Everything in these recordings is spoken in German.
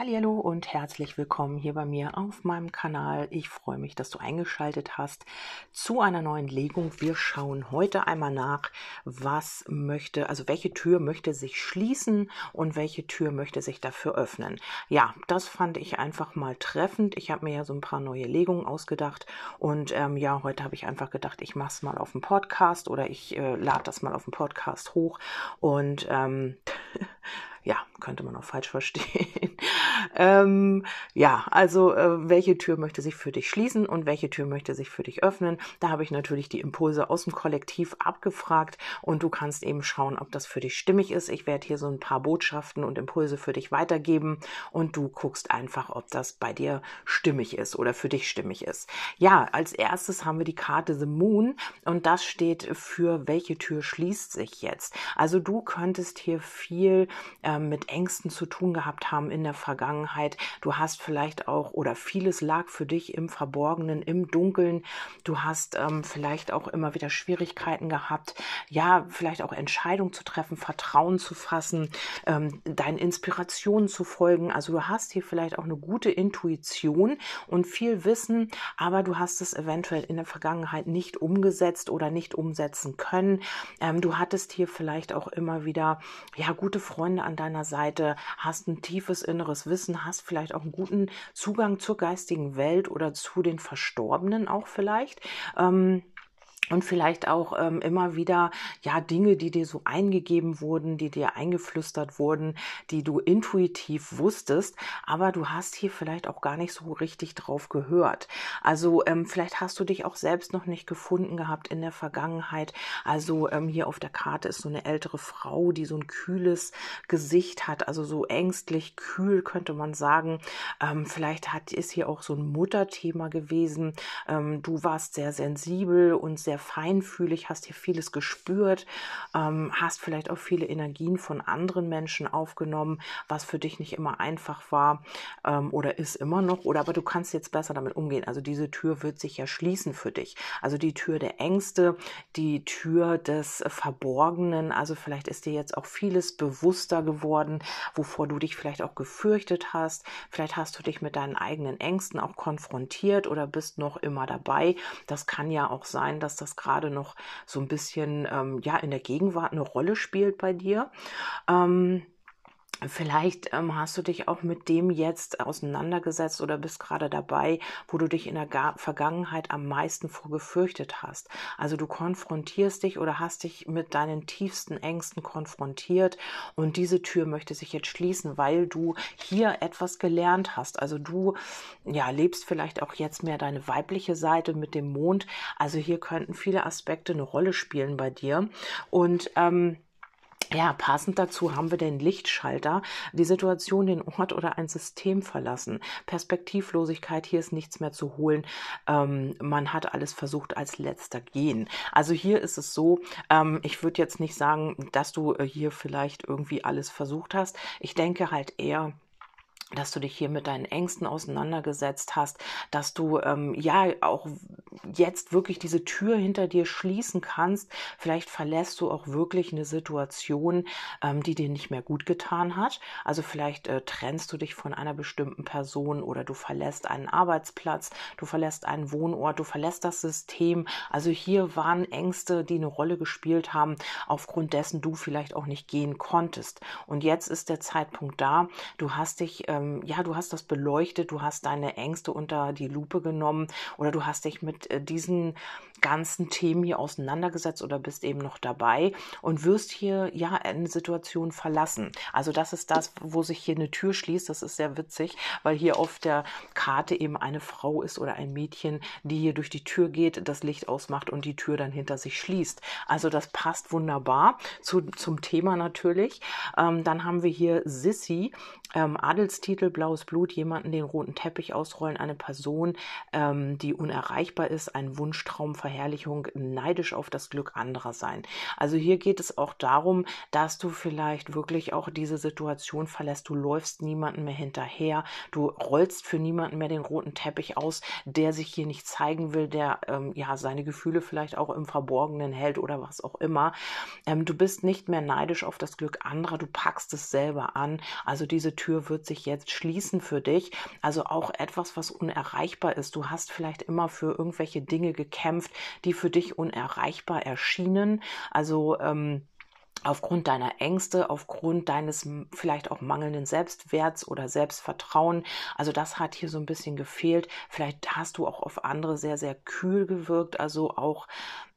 Hallo und herzlich willkommen hier bei mir auf meinem Kanal. Ich freue mich, dass du eingeschaltet hast zu einer neuen Legung. Wir schauen heute einmal nach, was möchte, also welche Tür möchte sich schließen und welche Tür möchte sich dafür öffnen. Ja, das fand ich einfach mal treffend. Ich habe mir ja so ein paar neue Legungen ausgedacht und ähm, ja, heute habe ich einfach gedacht, ich mache es mal auf dem Podcast oder ich äh, lade das mal auf dem Podcast hoch und ähm, ja, könnte man auch falsch verstehen. ähm, ja, also äh, welche Tür möchte sich für dich schließen und welche Tür möchte sich für dich öffnen? Da habe ich natürlich die Impulse aus dem Kollektiv abgefragt und du kannst eben schauen, ob das für dich stimmig ist. Ich werde hier so ein paar Botschaften und Impulse für dich weitergeben und du guckst einfach, ob das bei dir stimmig ist oder für dich stimmig ist. Ja, als erstes haben wir die Karte The Moon und das steht für welche Tür schließt sich jetzt. Also du könntest hier viel äh, mit Ängsten zu tun gehabt haben in der Vergangenheit. Du hast vielleicht auch oder vieles lag für dich im Verborgenen, im Dunkeln. Du hast ähm, vielleicht auch immer wieder Schwierigkeiten gehabt, ja, vielleicht auch Entscheidungen zu treffen, Vertrauen zu fassen, ähm, deinen Inspirationen zu folgen. Also du hast hier vielleicht auch eine gute Intuition und viel Wissen, aber du hast es eventuell in der Vergangenheit nicht umgesetzt oder nicht umsetzen können. Ähm, du hattest hier vielleicht auch immer wieder ja gute Freunde an deiner Seite, hast ein tiefes inneres Wissen, hast vielleicht auch einen guten Zugang zur geistigen Welt oder zu den Verstorbenen auch vielleicht. Ähm, und vielleicht auch ähm, immer wieder ja Dinge, die dir so eingegeben wurden, die dir eingeflüstert wurden, die du intuitiv wusstest, aber du hast hier vielleicht auch gar nicht so richtig drauf gehört. Also ähm, vielleicht hast du dich auch selbst noch nicht gefunden gehabt in der Vergangenheit. Also ähm, hier auf der Karte ist so eine ältere Frau, die so ein kühles Gesicht hat, also so ängstlich kühl könnte man sagen. Ähm, vielleicht hat ist hier auch so ein Mutterthema gewesen. Ähm, du warst sehr sensibel und sehr feinfühlig, hast hier vieles gespürt, ähm, hast vielleicht auch viele Energien von anderen Menschen aufgenommen, was für dich nicht immer einfach war ähm, oder ist immer noch, oder aber du kannst jetzt besser damit umgehen. Also diese Tür wird sich ja schließen für dich. Also die Tür der Ängste, die Tür des Verborgenen. Also vielleicht ist dir jetzt auch vieles bewusster geworden, wovor du dich vielleicht auch gefürchtet hast. Vielleicht hast du dich mit deinen eigenen Ängsten auch konfrontiert oder bist noch immer dabei. Das kann ja auch sein, dass das das gerade noch so ein bisschen ähm, ja in der Gegenwart eine Rolle spielt bei dir. Ähm, Vielleicht ähm, hast du dich auch mit dem jetzt auseinandergesetzt oder bist gerade dabei, wo du dich in der Ga Vergangenheit am meisten vor gefürchtet hast. Also du konfrontierst dich oder hast dich mit deinen tiefsten Ängsten konfrontiert und diese Tür möchte sich jetzt schließen, weil du hier etwas gelernt hast. Also du ja lebst vielleicht auch jetzt mehr deine weibliche Seite mit dem Mond. Also hier könnten viele Aspekte eine Rolle spielen bei dir und ähm, ja, passend dazu haben wir den Lichtschalter, die Situation, den Ort oder ein System verlassen. Perspektivlosigkeit, hier ist nichts mehr zu holen. Ähm, man hat alles versucht als letzter gehen. Also hier ist es so, ähm, ich würde jetzt nicht sagen, dass du äh, hier vielleicht irgendwie alles versucht hast. Ich denke halt eher, dass du dich hier mit deinen Ängsten auseinandergesetzt hast, dass du ähm, ja auch jetzt wirklich diese Tür hinter dir schließen kannst. Vielleicht verlässt du auch wirklich eine Situation, ähm, die dir nicht mehr gut getan hat. Also vielleicht äh, trennst du dich von einer bestimmten Person oder du verlässt einen Arbeitsplatz, du verlässt einen Wohnort, du verlässt das System. Also hier waren Ängste, die eine Rolle gespielt haben, aufgrund dessen du vielleicht auch nicht gehen konntest. Und jetzt ist der Zeitpunkt da. Du hast dich äh, ähm, ja, du hast das beleuchtet, du hast deine Ängste unter die Lupe genommen oder du hast dich mit äh, diesen ganzen Themen hier auseinandergesetzt oder bist eben noch dabei und wirst hier ja eine Situation verlassen. Also das ist das, wo sich hier eine Tür schließt. Das ist sehr witzig, weil hier auf der Karte eben eine Frau ist oder ein Mädchen, die hier durch die Tür geht, das Licht ausmacht und die Tür dann hinter sich schließt. Also das passt wunderbar zu, zum Thema natürlich. Ähm, dann haben wir hier Sissy, ähm, Adelstitel Titel Blaues Blut jemanden den roten Teppich ausrollen, eine Person, ähm, die unerreichbar ist, ein Wunschtraum, Verherrlichung, neidisch auf das Glück anderer sein. Also hier geht es auch darum, dass du vielleicht wirklich auch diese Situation verlässt. Du läufst niemanden mehr hinterher, du rollst für niemanden mehr den roten Teppich aus, der sich hier nicht zeigen will, der ähm, ja seine Gefühle vielleicht auch im Verborgenen hält oder was auch immer. Ähm, du bist nicht mehr neidisch auf das Glück anderer, du packst es selber an. Also diese Tür wird sich jetzt schließen für dich. Also auch etwas, was unerreichbar ist. Du hast vielleicht immer für irgendwelche Dinge gekämpft, die für dich unerreichbar erschienen. Also ähm, aufgrund deiner Ängste, aufgrund deines vielleicht auch mangelnden Selbstwerts oder Selbstvertrauen. Also das hat hier so ein bisschen gefehlt. Vielleicht hast du auch auf andere sehr, sehr kühl gewirkt, also auch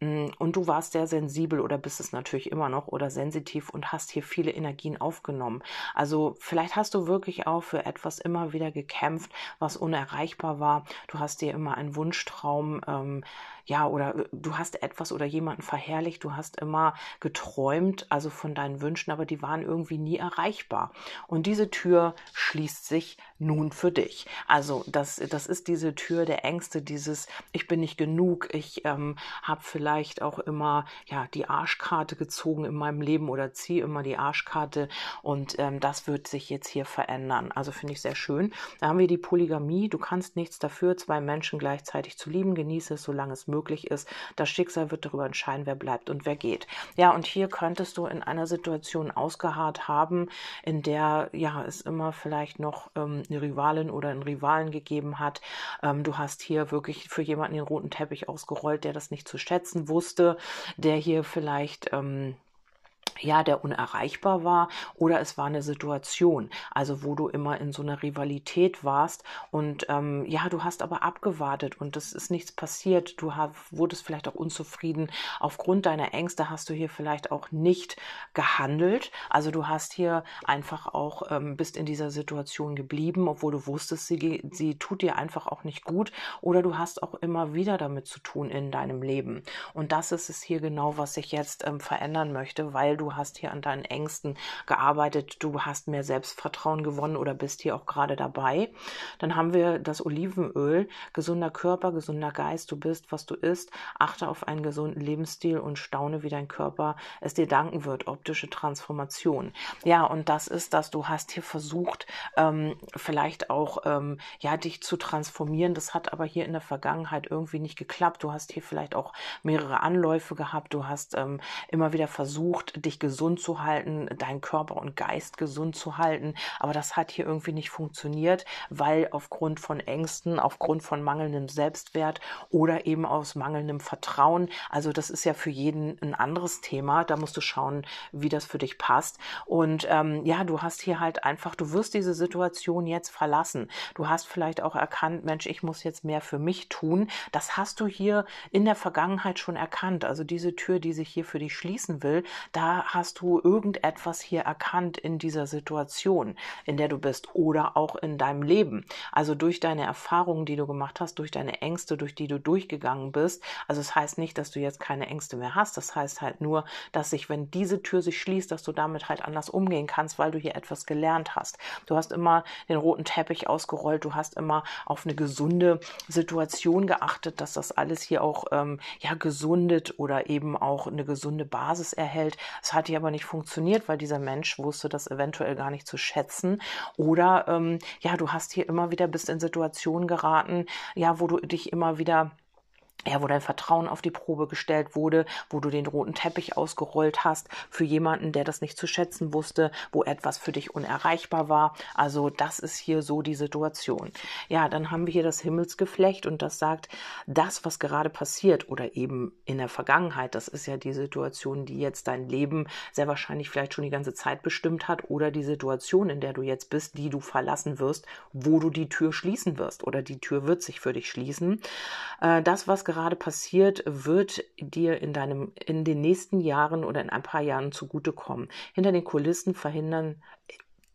und du warst sehr sensibel oder bist es natürlich immer noch oder sensitiv und hast hier viele Energien aufgenommen. Also vielleicht hast du wirklich auch für etwas immer wieder gekämpft, was unerreichbar war. Du hast dir immer einen Wunschtraum ähm, ja, oder äh, du hast etwas oder jemanden verherrlicht, du hast immer geträumt, also von deinen Wünschen, aber die waren irgendwie nie erreichbar. Und diese Tür schließt sich nun für dich. Also das, das ist diese Tür der Ängste, dieses ich bin nicht genug, ich ähm, habe vielleicht auch immer ja die Arschkarte gezogen in meinem Leben oder ziehe immer die Arschkarte und ähm, das wird sich jetzt hier verändern. Also finde ich sehr schön. Da haben wir die Polygamie. Du kannst nichts dafür, zwei Menschen gleichzeitig zu lieben. Genieße es, solange es möglich ist. Das Schicksal wird darüber entscheiden, wer bleibt und wer geht. Ja, und hier könntest du in einer Situation ausgeharrt haben, in der ja es immer vielleicht noch ähm, eine Rivalin oder einen Rivalen gegeben hat. Ähm, du hast hier wirklich für jemanden den roten Teppich ausgerollt, der das nicht zu schätzen wusste, der hier vielleicht ähm, ja, der unerreichbar war oder es war eine Situation, also wo du immer in so einer Rivalität warst und ähm, ja, du hast aber abgewartet und es ist nichts passiert. Du hast, wurdest vielleicht auch unzufrieden. Aufgrund deiner Ängste hast du hier vielleicht auch nicht gehandelt. Also du hast hier einfach auch, ähm, bist in dieser Situation geblieben, obwohl du wusstest, sie, sie tut dir einfach auch nicht gut oder du hast auch immer wieder damit zu tun in deinem Leben. Und das ist es hier genau, was ich jetzt ähm, verändern möchte, weil du hast hier an deinen Ängsten gearbeitet, du hast mehr Selbstvertrauen gewonnen oder bist hier auch gerade dabei. Dann haben wir das Olivenöl, gesunder Körper, gesunder Geist, du bist, was du isst, achte auf einen gesunden Lebensstil und staune, wie dein Körper es dir danken wird, optische Transformation. Ja, und das ist das, du hast hier versucht, ähm, vielleicht auch, ähm, ja, dich zu transformieren. Das hat aber hier in der Vergangenheit irgendwie nicht geklappt. Du hast hier vielleicht auch mehrere Anläufe gehabt. Du hast ähm, immer wieder versucht, dich dich gesund zu halten, deinen Körper und Geist gesund zu halten. Aber das hat hier irgendwie nicht funktioniert, weil aufgrund von Ängsten, aufgrund von mangelndem Selbstwert oder eben aus mangelndem Vertrauen, also das ist ja für jeden ein anderes Thema. Da musst du schauen, wie das für dich passt. Und ähm, ja, du hast hier halt einfach, du wirst diese Situation jetzt verlassen. Du hast vielleicht auch erkannt, Mensch, ich muss jetzt mehr für mich tun. Das hast du hier in der Vergangenheit schon erkannt. Also diese Tür, die sich hier für dich schließen will, da hast du irgendetwas hier erkannt in dieser Situation, in der du bist oder auch in deinem Leben. Also durch deine Erfahrungen, die du gemacht hast, durch deine Ängste, durch die du durchgegangen bist. Also es das heißt nicht, dass du jetzt keine Ängste mehr hast. Das heißt halt nur, dass sich, wenn diese Tür sich schließt, dass du damit halt anders umgehen kannst, weil du hier etwas gelernt hast. Du hast immer den roten Teppich ausgerollt. Du hast immer auf eine gesunde Situation geachtet, dass das alles hier auch ähm, ja gesundet oder eben auch eine gesunde Basis erhält. Das hat hier aber nicht funktioniert, weil dieser Mensch wusste das eventuell gar nicht zu schätzen. Oder ähm, ja, du hast hier immer wieder bist in Situationen geraten, ja, wo du dich immer wieder ja, wo dein Vertrauen auf die Probe gestellt wurde, wo du den roten Teppich ausgerollt hast für jemanden, der das nicht zu schätzen wusste, wo etwas für dich unerreichbar war. Also das ist hier so die Situation. Ja, dann haben wir hier das Himmelsgeflecht und das sagt, das, was gerade passiert oder eben in der Vergangenheit, das ist ja die Situation, die jetzt dein Leben sehr wahrscheinlich vielleicht schon die ganze Zeit bestimmt hat oder die Situation, in der du jetzt bist, die du verlassen wirst, wo du die Tür schließen wirst oder die Tür wird sich für dich schließen. Äh, das, was gerade passiert, wird dir in deinem, in den nächsten Jahren oder in ein paar Jahren zugutekommen. Hinter den Kulissen verhindern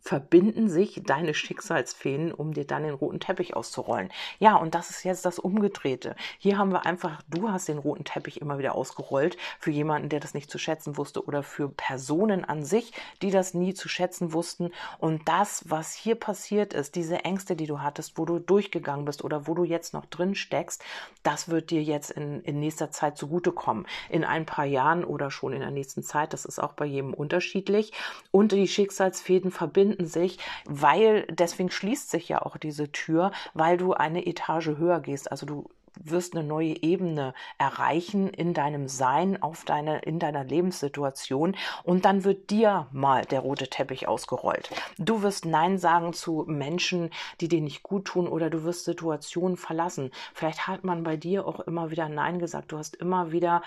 verbinden sich deine Schicksalsfäden, um dir dann den roten Teppich auszurollen. Ja, und das ist jetzt das Umgedrehte. Hier haben wir einfach, du hast den roten Teppich immer wieder ausgerollt für jemanden, der das nicht zu schätzen wusste oder für Personen an sich, die das nie zu schätzen wussten. Und das, was hier passiert ist, diese Ängste, die du hattest, wo du durchgegangen bist oder wo du jetzt noch drin steckst, das wird dir jetzt in, in nächster Zeit zugutekommen. In ein paar Jahren oder schon in der nächsten Zeit. Das ist auch bei jedem unterschiedlich. Und die Schicksalsfäden verbinden finden sich, weil deswegen schließt sich ja auch diese Tür, weil du eine Etage höher gehst. Also du wirst eine neue Ebene erreichen in deinem Sein, auf deine, in deiner Lebenssituation und dann wird dir mal der rote Teppich ausgerollt. Du wirst Nein sagen zu Menschen, die dir nicht gut tun oder du wirst Situationen verlassen. Vielleicht hat man bei dir auch immer wieder Nein gesagt. Du hast immer wieder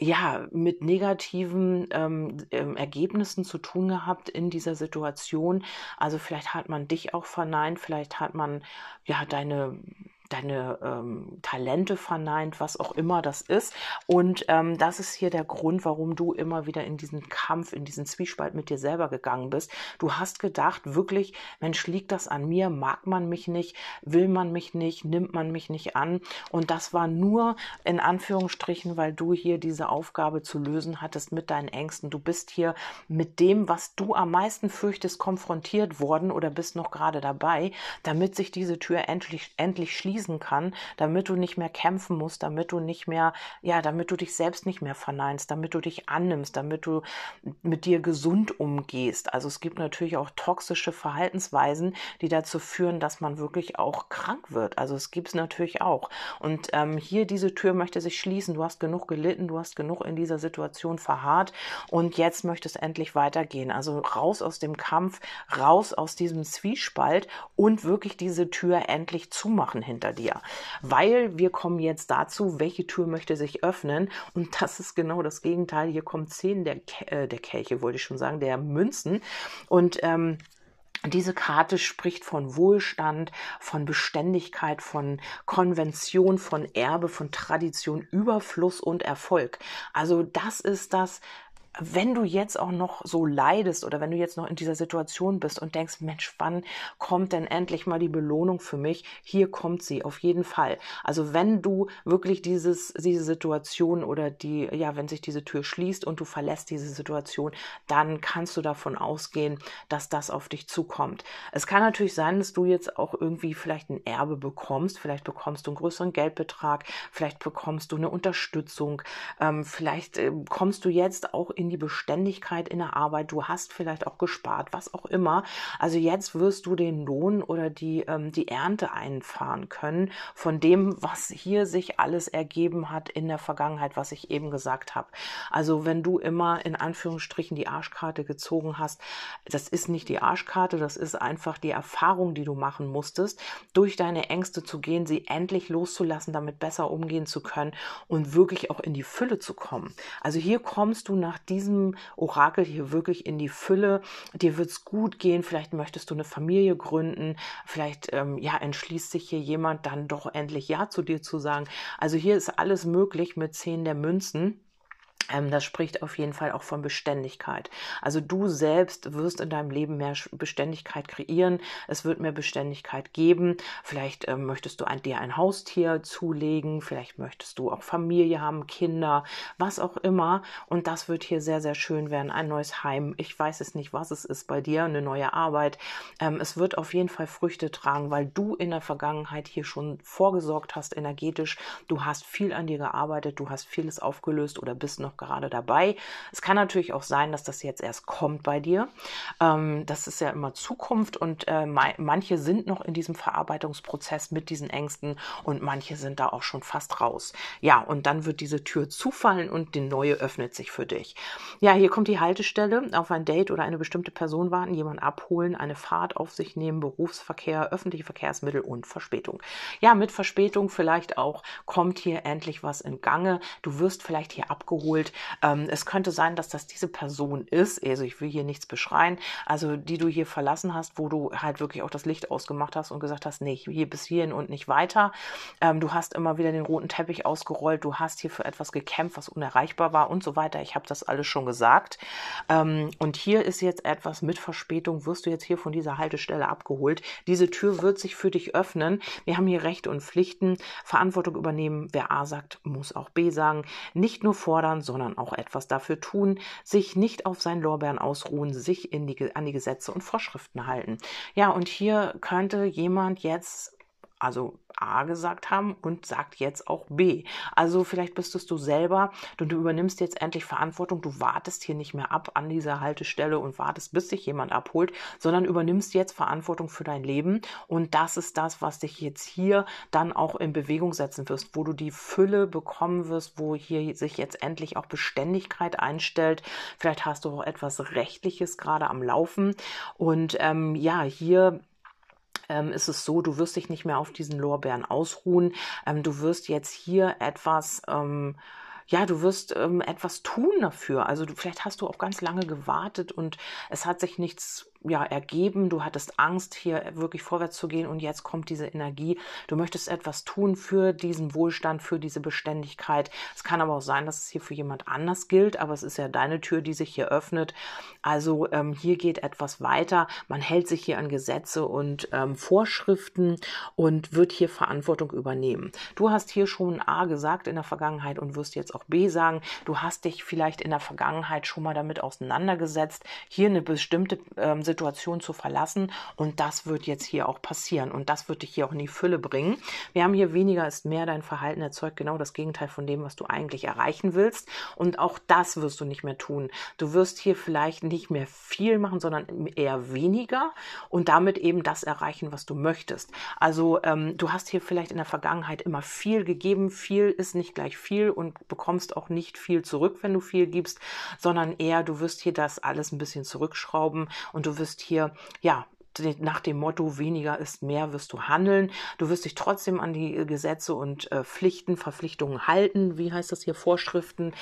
ja mit negativen ähm, ähm, Ergebnissen zu tun gehabt in dieser Situation. Also vielleicht hat man dich auch verneint, vielleicht hat man ja deine deine ähm, Talente verneint, was auch immer das ist. Und ähm, das ist hier der Grund, warum du immer wieder in diesen Kampf, in diesen Zwiespalt mit dir selber gegangen bist. Du hast gedacht, wirklich, Mensch, liegt das an mir? Mag man mich nicht? Will man mich nicht? Nimmt man mich nicht an? Und das war nur in Anführungsstrichen, weil du hier diese Aufgabe zu lösen hattest mit deinen Ängsten. Du bist hier mit dem, was du am meisten fürchtest, konfrontiert worden oder bist noch gerade dabei, damit sich diese Tür endlich, endlich schließt fließen kann, damit du nicht mehr kämpfen musst, damit du nicht mehr, ja, damit du dich selbst nicht mehr verneinst, damit du dich annimmst, damit du mit dir gesund umgehst. Also es gibt natürlich auch toxische Verhaltensweisen, die dazu führen, dass man wirklich auch krank wird. Also es gibt es natürlich auch. Und ähm, hier diese Tür möchte sich schließen. Du hast genug gelitten, du hast genug in dieser Situation verharrt und jetzt möchte es endlich weitergehen. Also raus aus dem Kampf, raus aus diesem Zwiespalt und wirklich diese Tür endlich zumachen hinter hinter dir. Weil wir kommen jetzt dazu, welche Tür möchte sich öffnen. Und das ist genau das Gegenteil. Hier kommen zehn der, äh, der Kelche, wollte ich schon sagen, der Münzen. Und ähm, diese Karte spricht von Wohlstand, von Beständigkeit, von Konvention, von Erbe, von Tradition, Überfluss und Erfolg. Also das ist das, wenn du jetzt auch noch so leidest oder wenn du jetzt noch in dieser Situation bist und denkst, Mensch, wann kommt denn endlich mal die Belohnung für mich? Hier kommt sie auf jeden Fall. Also wenn du wirklich dieses, diese Situation oder die, ja, wenn sich diese Tür schließt und du verlässt diese Situation, dann kannst du davon ausgehen, dass das auf dich zukommt. Es kann natürlich sein, dass du jetzt auch irgendwie vielleicht ein Erbe bekommst, vielleicht bekommst du einen größeren Geldbetrag, vielleicht bekommst du eine Unterstützung, ähm, vielleicht äh, kommst du jetzt auch in die Beständigkeit in der Arbeit, du hast vielleicht auch gespart, was auch immer. Also jetzt wirst du den Lohn oder die, ähm, die Ernte einfahren können von dem, was hier sich alles ergeben hat in der Vergangenheit, was ich eben gesagt habe. Also wenn du immer in Anführungsstrichen die Arschkarte gezogen hast, das ist nicht die Arschkarte, das ist einfach die Erfahrung, die du machen musstest, durch deine Ängste zu gehen, sie endlich loszulassen, damit besser umgehen zu können und wirklich auch in die Fülle zu kommen. Also hier kommst du nach diesem Orakel hier wirklich in die Fülle. Dir wird es gut gehen, vielleicht möchtest du eine Familie gründen, vielleicht ähm, ja entschließt sich hier jemand dann doch endlich Ja zu dir zu sagen. Also hier ist alles möglich mit zehn der Münzen. Ähm, das spricht auf jeden Fall auch von Beständigkeit. Also du selbst wirst in deinem Leben mehr Beständigkeit kreieren. Es wird mehr Beständigkeit geben. Vielleicht ähm, möchtest du ein, dir ein Haustier zulegen. Vielleicht möchtest du auch Familie haben, Kinder, was auch immer. Und das wird hier sehr, sehr schön werden. Ein neues Heim. Ich weiß es nicht, was es ist bei dir. Eine neue Arbeit. Ähm, es wird auf jeden Fall Früchte tragen, weil du in der Vergangenheit hier schon vorgesorgt hast, energetisch. Du hast viel an dir gearbeitet. Du hast vieles aufgelöst oder bist noch gerade dabei. Es kann natürlich auch sein, dass das jetzt erst kommt bei dir. Ähm, das ist ja immer Zukunft und äh, manche sind noch in diesem Verarbeitungsprozess mit diesen Ängsten und manche sind da auch schon fast raus. Ja, und dann wird diese Tür zufallen und die neue öffnet sich für dich. Ja, hier kommt die Haltestelle auf ein Date oder eine bestimmte Person warten, jemand abholen, eine Fahrt auf sich nehmen, Berufsverkehr, öffentliche Verkehrsmittel und Verspätung. Ja, mit Verspätung vielleicht auch kommt hier endlich was in Gange. Du wirst vielleicht hier abgeholt ähm, es könnte sein, dass das diese Person ist, also ich will hier nichts beschreien, also die du hier verlassen hast, wo du halt wirklich auch das Licht ausgemacht hast und gesagt hast, nee, hier bis hierhin und nicht weiter. Ähm, du hast immer wieder den roten Teppich ausgerollt, du hast hier für etwas gekämpft, was unerreichbar war und so weiter. Ich habe das alles schon gesagt. Ähm, und hier ist jetzt etwas mit Verspätung, wirst du jetzt hier von dieser Haltestelle abgeholt. Diese Tür wird sich für dich öffnen. Wir haben hier Rechte und Pflichten, Verantwortung übernehmen. Wer A sagt, muss auch B sagen. Nicht nur fordern, sondern auch etwas dafür tun, sich nicht auf seinen Lorbeeren ausruhen, sich die, an die Gesetze und Vorschriften halten. Ja, und hier könnte jemand jetzt also A gesagt haben und sagt jetzt auch B. Also vielleicht bist es du selber und du übernimmst jetzt endlich Verantwortung. Du wartest hier nicht mehr ab an dieser Haltestelle und wartest, bis sich jemand abholt, sondern übernimmst jetzt Verantwortung für dein Leben. Und das ist das, was dich jetzt hier dann auch in Bewegung setzen wirst, wo du die Fülle bekommen wirst, wo hier sich jetzt endlich auch Beständigkeit einstellt. Vielleicht hast du auch etwas Rechtliches gerade am Laufen. Und ähm, ja, hier ähm, ist es so, du wirst dich nicht mehr auf diesen Lorbeeren ausruhen. Ähm, du wirst jetzt hier etwas, ähm, ja, du wirst ähm, etwas tun dafür. Also du, vielleicht hast du auch ganz lange gewartet und es hat sich nichts ja, ergeben, du hattest Angst, hier wirklich vorwärts zu gehen und jetzt kommt diese Energie. Du möchtest etwas tun für diesen Wohlstand, für diese Beständigkeit. Es kann aber auch sein, dass es hier für jemand anders gilt, aber es ist ja deine Tür, die sich hier öffnet. Also ähm, hier geht etwas weiter. Man hält sich hier an Gesetze und ähm, Vorschriften und wird hier Verantwortung übernehmen. Du hast hier schon A gesagt in der Vergangenheit und wirst jetzt auch B sagen. Du hast dich vielleicht in der Vergangenheit schon mal damit auseinandergesetzt, hier eine bestimmte ähm, Situation zu verlassen. Und das wird jetzt hier auch passieren. Und das wird dich hier auch in die Fülle bringen. Wir haben hier weniger ist mehr. Dein Verhalten erzeugt genau das Gegenteil von dem, was du eigentlich erreichen willst. Und auch das wirst du nicht mehr tun. Du wirst hier vielleicht nicht mehr viel machen, sondern eher weniger und damit eben das erreichen, was du möchtest. Also ähm, du hast hier vielleicht in der Vergangenheit immer viel gegeben. Viel ist nicht gleich viel und bekommst auch nicht viel zurück, wenn du viel gibst, sondern eher du wirst hier das alles ein bisschen zurückschrauben und du wirst hier ja nach dem Motto weniger ist mehr wirst du handeln. Du wirst dich trotzdem an die Gesetze und äh, Pflichten, Verpflichtungen halten, wie heißt das hier, Vorschriften.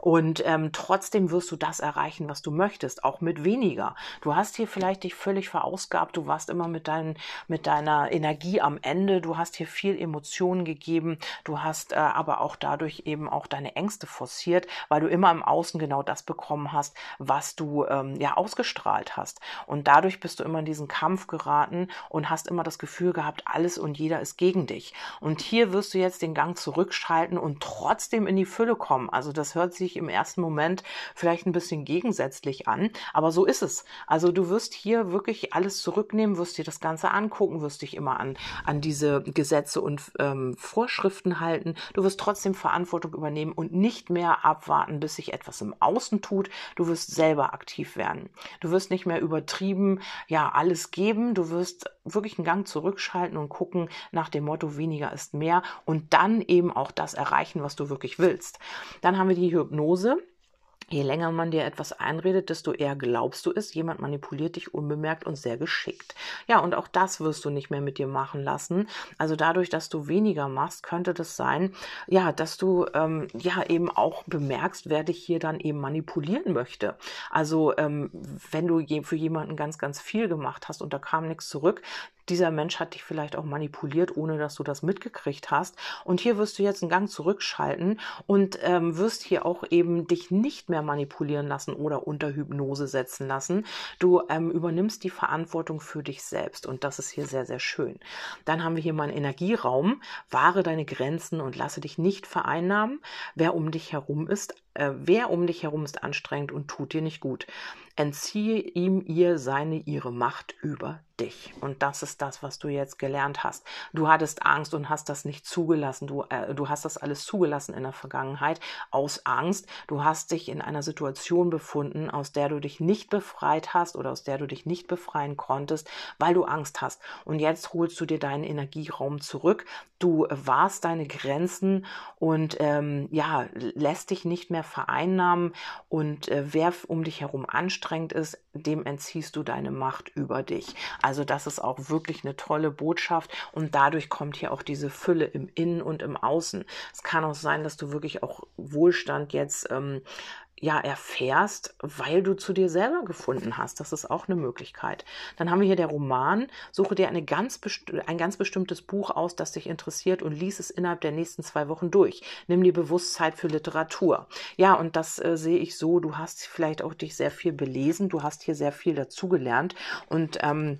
Und ähm, trotzdem wirst du das erreichen, was du möchtest, auch mit weniger. Du hast hier vielleicht dich völlig verausgabt, du warst immer mit, dein, mit deiner Energie am Ende, du hast hier viel Emotionen gegeben, du hast äh, aber auch dadurch eben auch deine Ängste forciert, weil du immer im Außen genau das bekommen hast, was du ähm, ja ausgestrahlt hast. Und dadurch bist du immer in diesen Kampf geraten und hast immer das Gefühl gehabt, alles und jeder ist gegen dich. Und hier wirst du jetzt den Gang zurückschalten und trotzdem in die Fülle kommen. Also das hört sich im ersten Moment vielleicht ein bisschen gegensätzlich an, aber so ist es. Also du wirst hier wirklich alles zurücknehmen, wirst dir das Ganze angucken, wirst dich immer an, an diese Gesetze und ähm, Vorschriften halten. Du wirst trotzdem Verantwortung übernehmen und nicht mehr abwarten, bis sich etwas im Außen tut. Du wirst selber aktiv werden. Du wirst nicht mehr übertrieben, ja, alles geben. Du wirst wirklich einen Gang zurückschalten und gucken nach dem Motto weniger ist mehr und dann eben auch das erreichen, was du wirklich willst. Dann haben wir die Hypnose. Je länger man dir etwas einredet, desto eher glaubst du es. Jemand manipuliert dich unbemerkt und sehr geschickt. Ja, und auch das wirst du nicht mehr mit dir machen lassen. Also dadurch, dass du weniger machst, könnte das sein, ja, dass du ähm, ja eben auch bemerkst, wer dich hier dann eben manipulieren möchte. Also ähm, wenn du je, für jemanden ganz, ganz viel gemacht hast und da kam nichts zurück, dieser Mensch hat dich vielleicht auch manipuliert, ohne dass du das mitgekriegt hast. Und hier wirst du jetzt einen Gang zurückschalten und ähm, wirst hier auch eben dich nicht mehr manipulieren lassen oder unter Hypnose setzen lassen. Du ähm, übernimmst die Verantwortung für dich selbst und das ist hier sehr, sehr schön. Dann haben wir hier mal einen Energieraum. Wahre deine Grenzen und lasse dich nicht vereinnahmen. Wer um dich herum ist, äh, wer um dich herum ist anstrengend und tut dir nicht gut. Entziehe ihm ihr seine, ihre Macht über dich. Und das ist das, was du jetzt gelernt hast. Du hattest Angst und hast das nicht zugelassen. Du, äh, du hast das alles zugelassen in der Vergangenheit aus Angst. Du hast dich in einer Situation befunden, aus der du dich nicht befreit hast oder aus der du dich nicht befreien konntest, weil du Angst hast. Und jetzt holst du dir deinen Energieraum zurück. Du warst deine Grenzen und ähm, ja, lässt dich nicht mehr vereinnahmen. Und äh, wer um dich herum anstrengend ist, dem entziehst du deine Macht über dich. Also das ist auch wirklich eine tolle Botschaft und dadurch kommt hier auch diese Fülle im Innen und im Außen. Es kann auch sein, dass du wirklich auch Wohlstand jetzt ähm, ja erfährst, weil du zu dir selber gefunden hast. Das ist auch eine Möglichkeit. Dann haben wir hier der Roman. Suche dir eine ganz ein ganz bestimmtes Buch aus, das dich interessiert und lies es innerhalb der nächsten zwei Wochen durch. Nimm dir Bewusstsein für Literatur. Ja, und das äh, sehe ich so. Du hast vielleicht auch dich sehr viel belesen. Du hast hier sehr viel dazugelernt und ähm,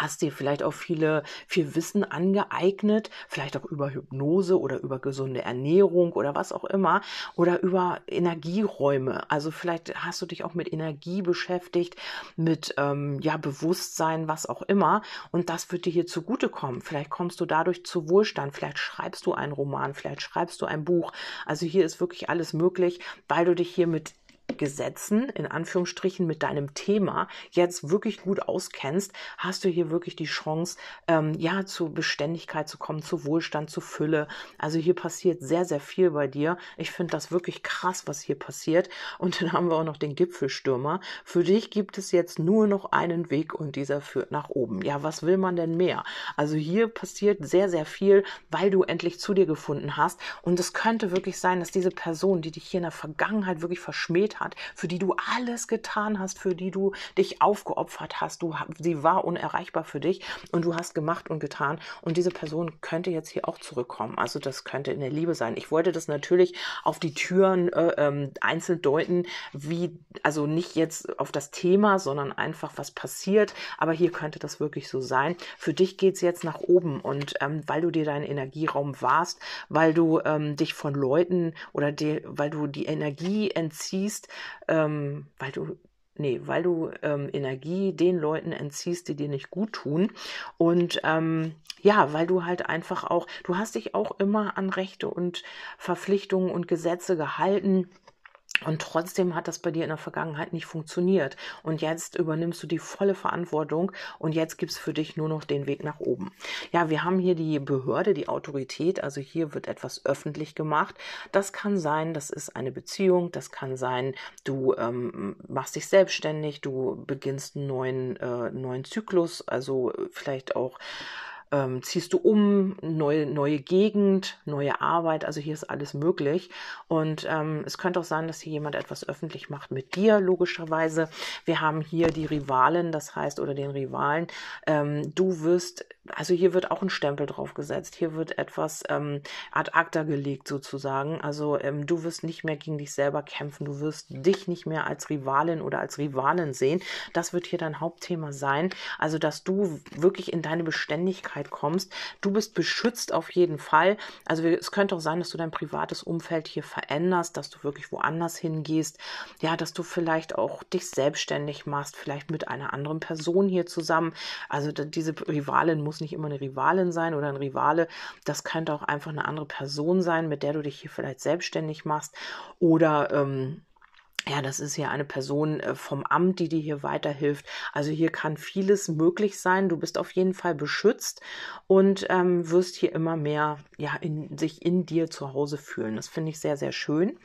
hast dir vielleicht auch viele, viel Wissen angeeignet, vielleicht auch über Hypnose oder über gesunde Ernährung oder was auch immer oder über Energieräume. Also vielleicht hast du dich auch mit Energie beschäftigt, mit ähm, ja Bewusstsein, was auch immer. Und das wird dir hier zugutekommen. Vielleicht kommst du dadurch zu Wohlstand. Vielleicht schreibst du einen Roman, vielleicht schreibst du ein Buch. Also hier ist wirklich alles möglich, weil du dich hier mit Gesetzen, in Anführungsstrichen, mit deinem Thema jetzt wirklich gut auskennst, hast du hier wirklich die Chance, ähm, ja, zu Beständigkeit zu kommen, zu Wohlstand, zu Fülle. Also hier passiert sehr, sehr viel bei dir. Ich finde das wirklich krass, was hier passiert. Und dann haben wir auch noch den Gipfelstürmer. Für dich gibt es jetzt nur noch einen Weg und dieser führt nach oben. Ja, was will man denn mehr? Also hier passiert sehr, sehr viel, weil du endlich zu dir gefunden hast. Und es könnte wirklich sein, dass diese Person, die dich hier in der Vergangenheit wirklich verschmäht hat, für die du alles getan hast, für die du dich aufgeopfert hast. Du, sie war unerreichbar für dich und du hast gemacht und getan. Und diese Person könnte jetzt hier auch zurückkommen. Also das könnte in der Liebe sein. Ich wollte das natürlich auf die Türen äh, ähm, einzeln deuten, wie, also nicht jetzt auf das Thema, sondern einfach, was passiert. Aber hier könnte das wirklich so sein. Für dich geht es jetzt nach oben und ähm, weil du dir deinen Energieraum warst, weil du ähm, dich von Leuten oder die, weil du die Energie entziehst, ähm, weil du nee, weil du ähm, Energie den Leuten entziehst, die dir nicht gut tun. Und ähm, ja, weil du halt einfach auch, du hast dich auch immer an Rechte und Verpflichtungen und Gesetze gehalten und trotzdem hat das bei dir in der Vergangenheit nicht funktioniert. Und jetzt übernimmst du die volle Verantwortung und jetzt gibt's für dich nur noch den Weg nach oben. Ja, wir haben hier die Behörde, die Autorität, also hier wird etwas öffentlich gemacht. Das kann sein, das ist eine Beziehung, das kann sein, du ähm, machst dich selbstständig, du beginnst einen neuen, äh, neuen Zyklus, also vielleicht auch ähm, ziehst du um, neue, neue Gegend, neue Arbeit, also hier ist alles möglich. Und ähm, es könnte auch sein, dass hier jemand etwas öffentlich macht mit dir, logischerweise. Wir haben hier die Rivalen, das heißt, oder den Rivalen. Ähm, du wirst, also hier wird auch ein Stempel drauf gesetzt. Hier wird etwas ähm, ad acta gelegt sozusagen. Also ähm, du wirst nicht mehr gegen dich selber kämpfen. Du wirst dich nicht mehr als Rivalin oder als Rivalen sehen. Das wird hier dein Hauptthema sein. Also, dass du wirklich in deine Beständigkeit Sicherheit kommst. Du bist beschützt auf jeden Fall. Also es könnte auch sein, dass du dein privates Umfeld hier veränderst, dass du wirklich woanders hingehst. Ja, dass du vielleicht auch dich selbstständig machst, vielleicht mit einer anderen Person hier zusammen. Also diese Rivalin muss nicht immer eine Rivalin sein oder ein Rivale. Das könnte auch einfach eine andere Person sein, mit der du dich hier vielleicht selbstständig machst. Oder ähm, ja, das ist hier eine Person äh, vom Amt, die dir hier weiterhilft. Also hier kann vieles möglich sein. Du bist auf jeden Fall beschützt und ähm, wirst hier immer mehr ja, in, sich in dir zu Hause fühlen. Das finde ich sehr, sehr schön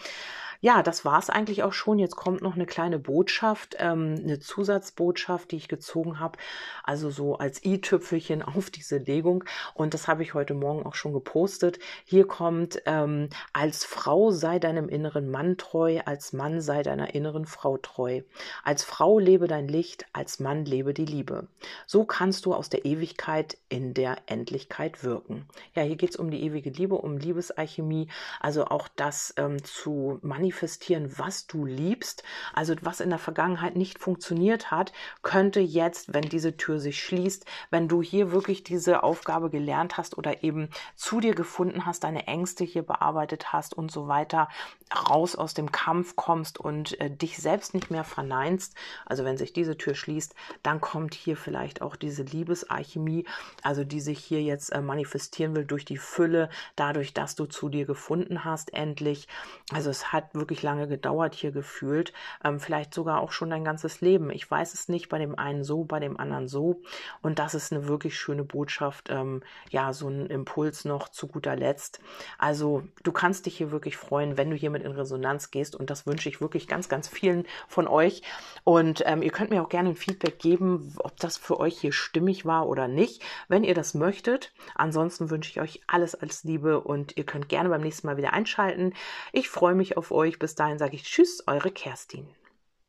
ja, das war es eigentlich auch schon. Jetzt kommt noch eine kleine Botschaft, ähm, eine Zusatzbotschaft, die ich gezogen habe, also so als i-Tüpfelchen auf diese Legung. Und das habe ich heute Morgen auch schon gepostet. Hier kommt, ähm, als Frau sei deinem inneren Mann treu, als Mann sei deiner inneren Frau treu. Als Frau lebe dein Licht, als Mann lebe die Liebe. So kannst du aus der Ewigkeit in der Endlichkeit wirken. Ja, hier geht es um die ewige Liebe, um Liebesalchemie, also auch das ähm, zu manifestieren manifestieren, was du liebst. Also was in der Vergangenheit nicht funktioniert hat, könnte jetzt, wenn diese Tür sich schließt, wenn du hier wirklich diese Aufgabe gelernt hast oder eben zu dir gefunden hast, deine Ängste hier bearbeitet hast und so weiter, raus aus dem Kampf kommst und äh, dich selbst nicht mehr verneinst. Also wenn sich diese Tür schließt, dann kommt hier vielleicht auch diese Liebesalchemie, also die sich hier jetzt äh, manifestieren will durch die Fülle, dadurch, dass du zu dir gefunden hast, endlich. Also es hat wirklich lange gedauert hier gefühlt, ähm, vielleicht sogar auch schon dein ganzes Leben. Ich weiß es nicht, bei dem einen so, bei dem anderen so. Und das ist eine wirklich schöne Botschaft, ähm, ja, so ein Impuls noch zu guter Letzt. Also du kannst dich hier wirklich freuen, wenn du hiermit in Resonanz gehst und das wünsche ich wirklich ganz, ganz vielen von euch. Und ähm, ihr könnt mir auch gerne ein Feedback geben, ob das für euch hier stimmig war oder nicht, wenn ihr das möchtet. Ansonsten wünsche ich euch alles als Liebe und ihr könnt gerne beim nächsten Mal wieder einschalten. Ich freue mich auf euch. Bis dahin sage ich Tschüss, eure Kerstin.